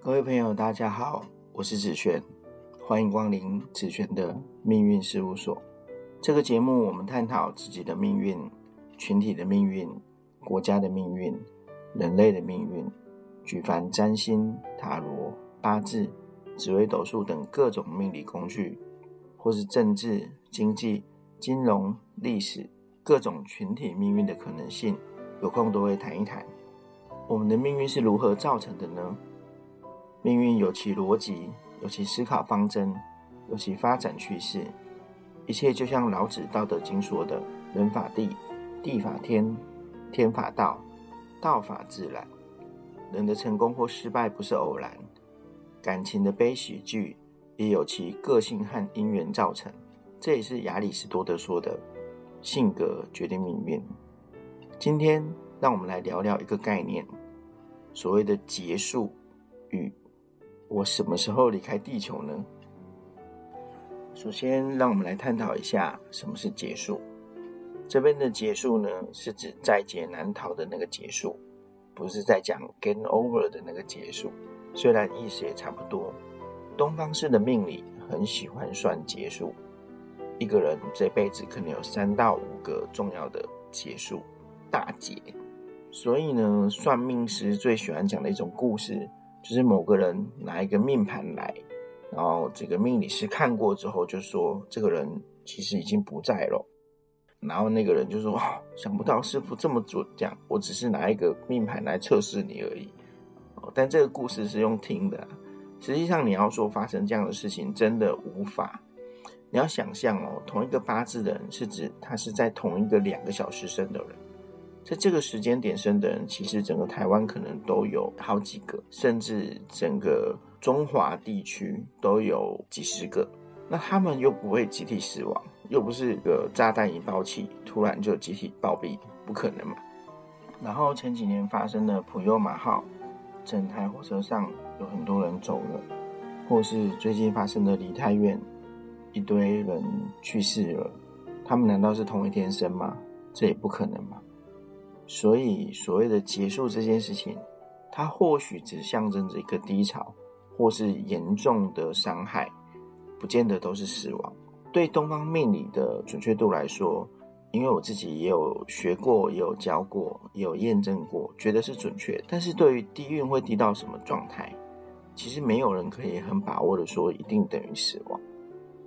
各位朋友，大家好，我是子璇，欢迎光临子璇的命运事务所。这个节目，我们探讨自己的命运、群体的命运、国家的命运、人类的命运，举凡占星、塔罗、八字、紫微斗数等各种命理工具，或是政治、经济、金融、历史各种群体命运的可能性，有空都会谈一谈。我们的命运是如何造成的呢？命运有其逻辑，有其思考方针，有其发展趋势。一切就像老子《道德经》说的：“人法地，地法天，天法道，道法自然。”人的成功或失败不是偶然，感情的悲喜剧也有其个性和因缘造成。这也是亚里士多德说的：“性格决定命运。”今天，让我们来聊聊一个概念，所谓的结束与。我什么时候离开地球呢？首先，让我们来探讨一下什么是结束。这边的结束呢，是指在劫难逃的那个结束，不是在讲 game over 的那个结束。虽然意思也差不多。东方式的命理很喜欢算结束，一个人这辈子可能有三到五个重要的结束大劫。所以呢，算命师最喜欢讲的一种故事。就是某个人拿一个命盘来，然后这个命理师看过之后就说，这个人其实已经不在了。然后那个人就说：“哦想不到师傅这么准，这样我只是拿一个命盘来测试你而已。”但这个故事是用听的，实际上你要说发生这样的事情，真的无法。你要想象哦，同一个八字的人是指他是在同一个两个小时生的人。在这个时间点生的人，其实整个台湾可能都有好几个，甚至整个中华地区都有几十个。那他们又不会集体死亡，又不是个炸弹引爆器，突然就集体暴毙，不可能嘛。然后前几年发生的普悠马号，整台火车上有很多人走了，或是最近发生的梨泰院，一堆人去世了，他们难道是同一天生吗？这也不可能嘛。所以，所谓的结束这件事情，它或许只象征着一个低潮，或是严重的伤害，不见得都是死亡。对东方命理的准确度来说，因为我自己也有学过，也有教过，也有验证过，觉得是准确。但是对于低运会低到什么状态，其实没有人可以很把握的说一定等于死亡，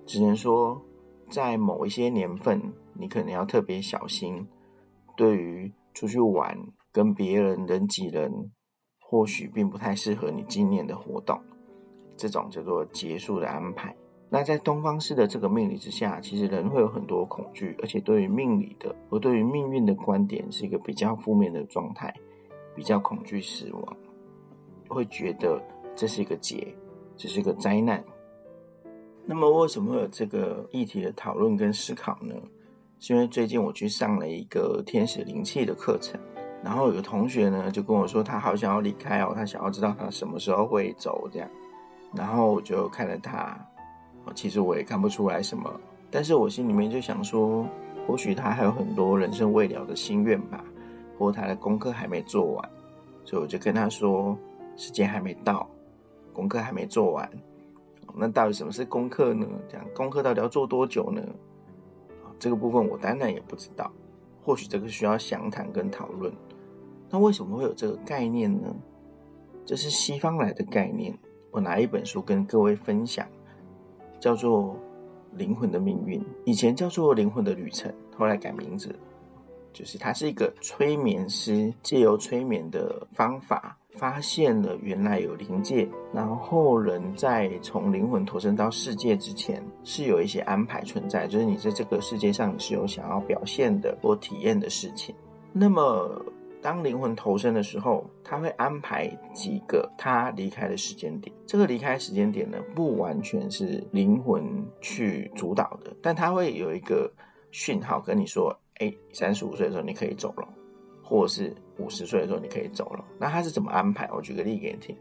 只能说在某一些年份，你可能要特别小心。对于出去玩，跟别人人挤人，或许并不太适合你今年的活动。这种叫做结束的安排。那在东方式的这个命理之下，其实人会有很多恐惧，而且对于命理的和对于命运的观点是一个比较负面的状态，比较恐惧死亡，会觉得这是一个劫，这是一个灾难。那么为什么会有这个议题的讨论跟思考呢？是因为最近我去上了一个天使灵气的课程，然后有个同学呢就跟我说，他好想要离开哦，他想要知道他什么时候会走这样，然后我就看了他，其实我也看不出来什么，但是我心里面就想说，或许他还有很多人生未了的心愿吧，或他的功课还没做完，所以我就跟他说，时间还没到，功课还没做完，那到底什么是功课呢？这样功课到底要做多久呢？这个部分我当然也不知道，或许这个需要详谈跟讨论。那为什么会有这个概念呢？这是西方来的概念。我拿一本书跟各位分享，叫做《灵魂的命运》，以前叫做《灵魂的旅程》，后来改名字，就是他是一个催眠师借由催眠的方法。发现了原来有灵界，然后人在从灵魂投身到世界之前，是有一些安排存在，就是你在这个世界上你是有想要表现的或体验的事情。那么当灵魂投身的时候，他会安排几个他离开的时间点。这个离开时间点呢，不完全是灵魂去主导的，但他会有一个讯号跟你说：“哎，三十五岁的时候你可以走了。”或者是五十岁的时候你可以走了，那他是怎么安排？我举个例给你听。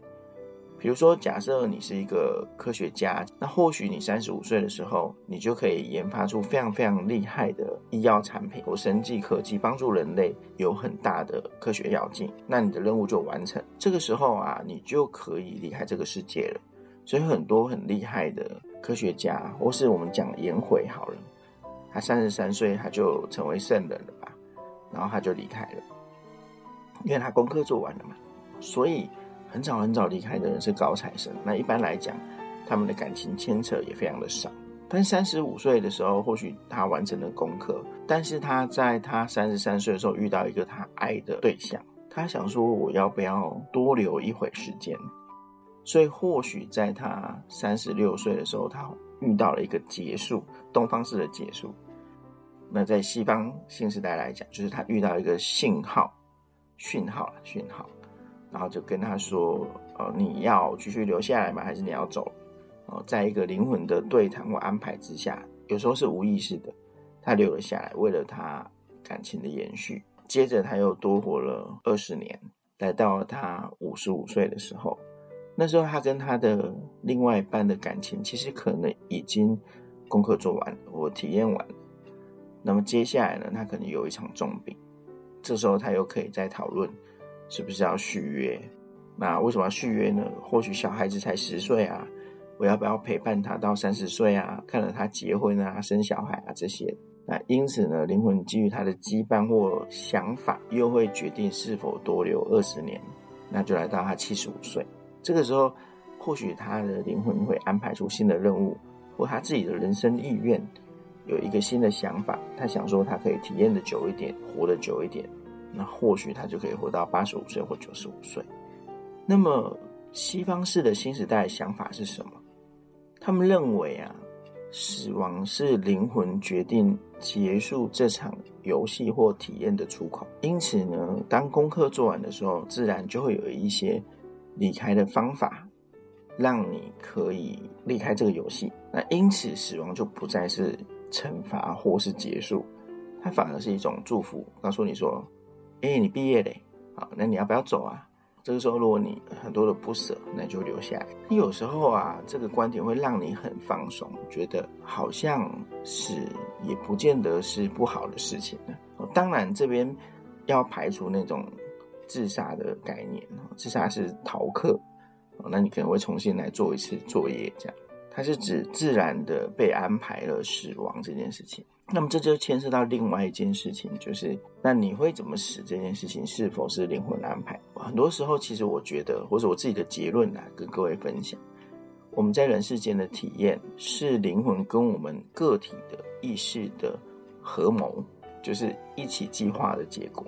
比如说，假设你是一个科学家，那或许你三十五岁的时候，你就可以研发出非常非常厉害的医药产品或生技科技，帮助人类有很大的科学要进。那你的任务就完成。这个时候啊，你就可以离开这个世界了。所以很多很厉害的科学家，或是我们讲颜回好了，他三十三岁他就成为圣人了吧，然后他就离开了，因为他功课做完了嘛，所以。很早很早离开的人是高材生，那一般来讲，他们的感情牵扯也非常的少。但三十五岁的时候，或许他完成了功课，但是他在他三十三岁的时候遇到一个他爱的对象，他想说我要不要多留一会时间？所以或许在他三十六岁的时候，他遇到了一个结束，东方式的结束。那在西方新时代来讲，就是他遇到一个信号、讯号、讯号。然后就跟他说：“呃，你要继续留下来吗？还是你要走？”哦，在一个灵魂的对谈或安排之下，有时候是无意识的，他留了下来，为了他感情的延续。接着他又多活了二十年，来到他五十五岁的时候，那时候他跟他的另外一半的感情其实可能已经功课做完了，我体验完了。那么接下来呢，他可能有一场重病，这时候他又可以再讨论。是不是要续约？那为什么要续约呢？或许小孩子才十岁啊，我要不要陪伴他到三十岁啊？看着他结婚啊、生小孩啊这些，那因此呢，灵魂基于他的羁绊或想法，又会决定是否多留二十年。那就来到他七十五岁，这个时候，或许他的灵魂会安排出新的任务，或他自己的人生意愿有一个新的想法，他想说他可以体验的久一点，活得久一点。那或许他就可以活到八十五岁或九十五岁。那么西方式的新时代想法是什么？他们认为啊，死亡是灵魂决定结束这场游戏或体验的出口。因此呢，当功课做完的时候，自然就会有一些离开的方法，让你可以离开这个游戏。那因此，死亡就不再是惩罚或是结束，它反而是一种祝福，告诉你说。哎，你毕业嘞，好，那你要不要走啊？这个时候，如果你很多的不舍，那就留下来。有时候啊，这个观点会让你很放松，觉得好像是也不见得是不好的事情呢。当然，这边要排除那种自杀的概念，自杀是逃课，那你可能会重新来做一次作业，这样。它是指自然的被安排了死亡这件事情。那么这就牵涉到另外一件事情，就是那你会怎么死这件事情是否是灵魂安排？很多时候，其实我觉得，或者我自己的结论啊，跟各位分享，我们在人世间的体验是灵魂跟我们个体的意识的合谋，就是一起计划的结果。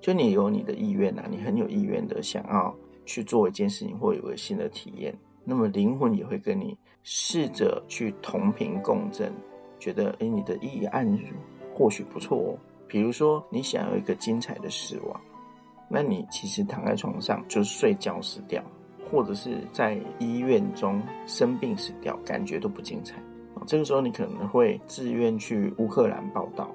就你有你的意愿啊，你很有意愿的想要去做一件事情或有个新的体验，那么灵魂也会跟你试着去同频共振。觉得哎，你的意案或许不错哦。比如说，你想要一个精彩的死亡，那你其实躺在床上就是睡觉死掉，或者是在医院中生病死掉，感觉都不精彩。这个时候，你可能会自愿去乌克兰报道，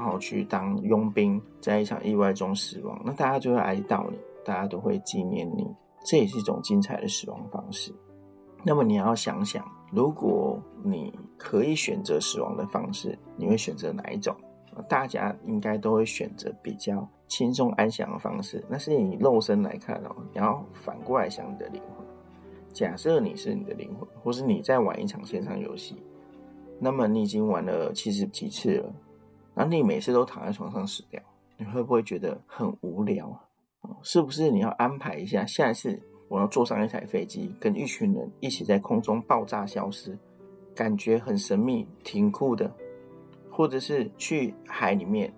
然后去当佣兵，在一场意外中死亡。那大家就会哀悼你，大家都会纪念你，这也是一种精彩的死亡方式。那么你要想想，如果你可以选择死亡的方式，你会选择哪一种？大家应该都会选择比较轻松安详的方式。那是你肉身来看哦，你要反过来想你的灵魂。假设你是你的灵魂，或是你在玩一场线上游戏，那么你已经玩了七十几次了，那你每次都躺在床上死掉，你会不会觉得很无聊啊？是不是你要安排一下下一次？我要坐上一台飞机，跟一群人一起在空中爆炸消失，感觉很神秘、挺酷的；或者是去海里面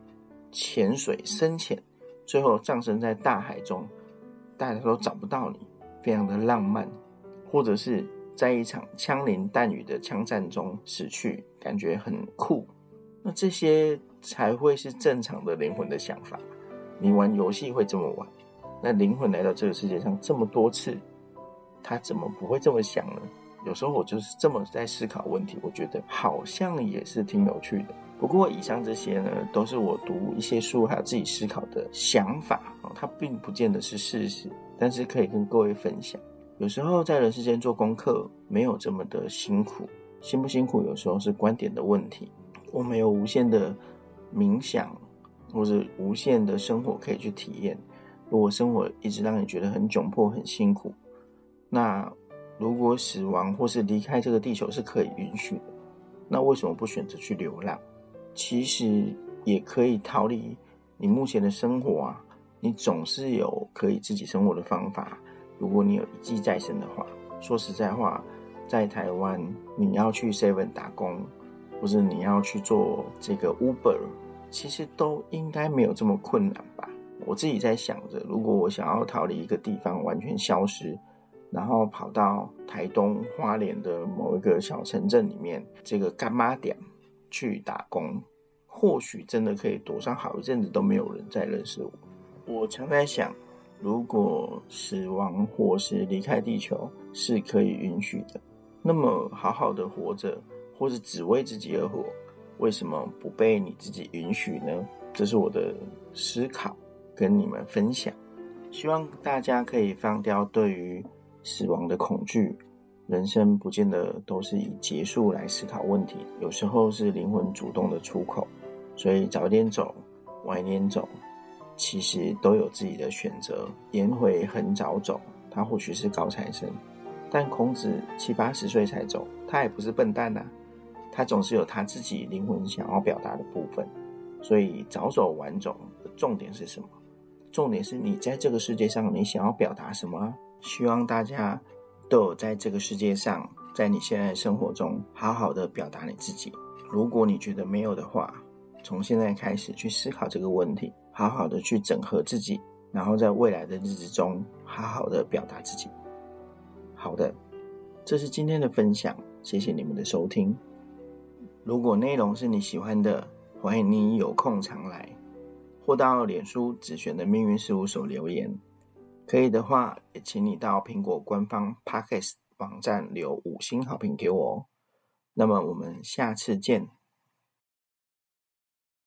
潜水深潜，最后葬身在大海中，大家都找不到你，非常的浪漫；或者是在一场枪林弹雨的枪战中死去，感觉很酷。那这些才会是正常的灵魂的想法。你玩游戏会这么玩？那灵魂来到这个世界上这么多次，他怎么不会这么想呢？有时候我就是这么在思考问题，我觉得好像也是挺有趣的。不过以上这些呢，都是我读一些书还有自己思考的想法啊，它并不见得是事实，但是可以跟各位分享。有时候在人世间做功课没有这么的辛苦，辛不辛苦有时候是观点的问题。我们有无限的冥想或者无限的生活可以去体验。如果生活一直让你觉得很窘迫、很辛苦，那如果死亡或是离开这个地球是可以允许的，那为什么不选择去流浪？其实也可以逃离你目前的生活啊！你总是有可以自己生活的方法。如果你有一技在身的话，说实在话，在台湾你要去 Seven 打工，或者你要去做这个 Uber，其实都应该没有这么困难吧？我自己在想着，如果我想要逃离一个地方完全消失，然后跑到台东花莲的某一个小城镇里面，这个干妈点去打工，或许真的可以躲上好一阵子都没有人再认识我。我常在想，如果死亡或是离开地球是可以允许的，那么好好的活着，或是只为自己而活，为什么不被你自己允许呢？这是我的思考。跟你们分享，希望大家可以放掉对于死亡的恐惧。人生不见得都是以结束来思考问题，有时候是灵魂主动的出口。所以早点走，晚一点走，其实都有自己的选择。颜回很早走，他或许是高材生，但孔子七八十岁才走，他也不是笨蛋呐。他总是有他自己灵魂想要表达的部分。所以早走晚走的重点是什么？重点是你在这个世界上，你想要表达什么？希望大家都有在这个世界上，在你现在生活中，好好的表达你自己。如果你觉得没有的话，从现在开始去思考这个问题，好好的去整合自己，然后在未来的日子中，好好的表达自己。好的，这是今天的分享，谢谢你们的收听。如果内容是你喜欢的，欢迎你有空常来。或到脸书紫璇的命运事务所留言，可以的话，也请你到苹果官方 Podcast 网站留五星好评给我哦。那么我们下次见。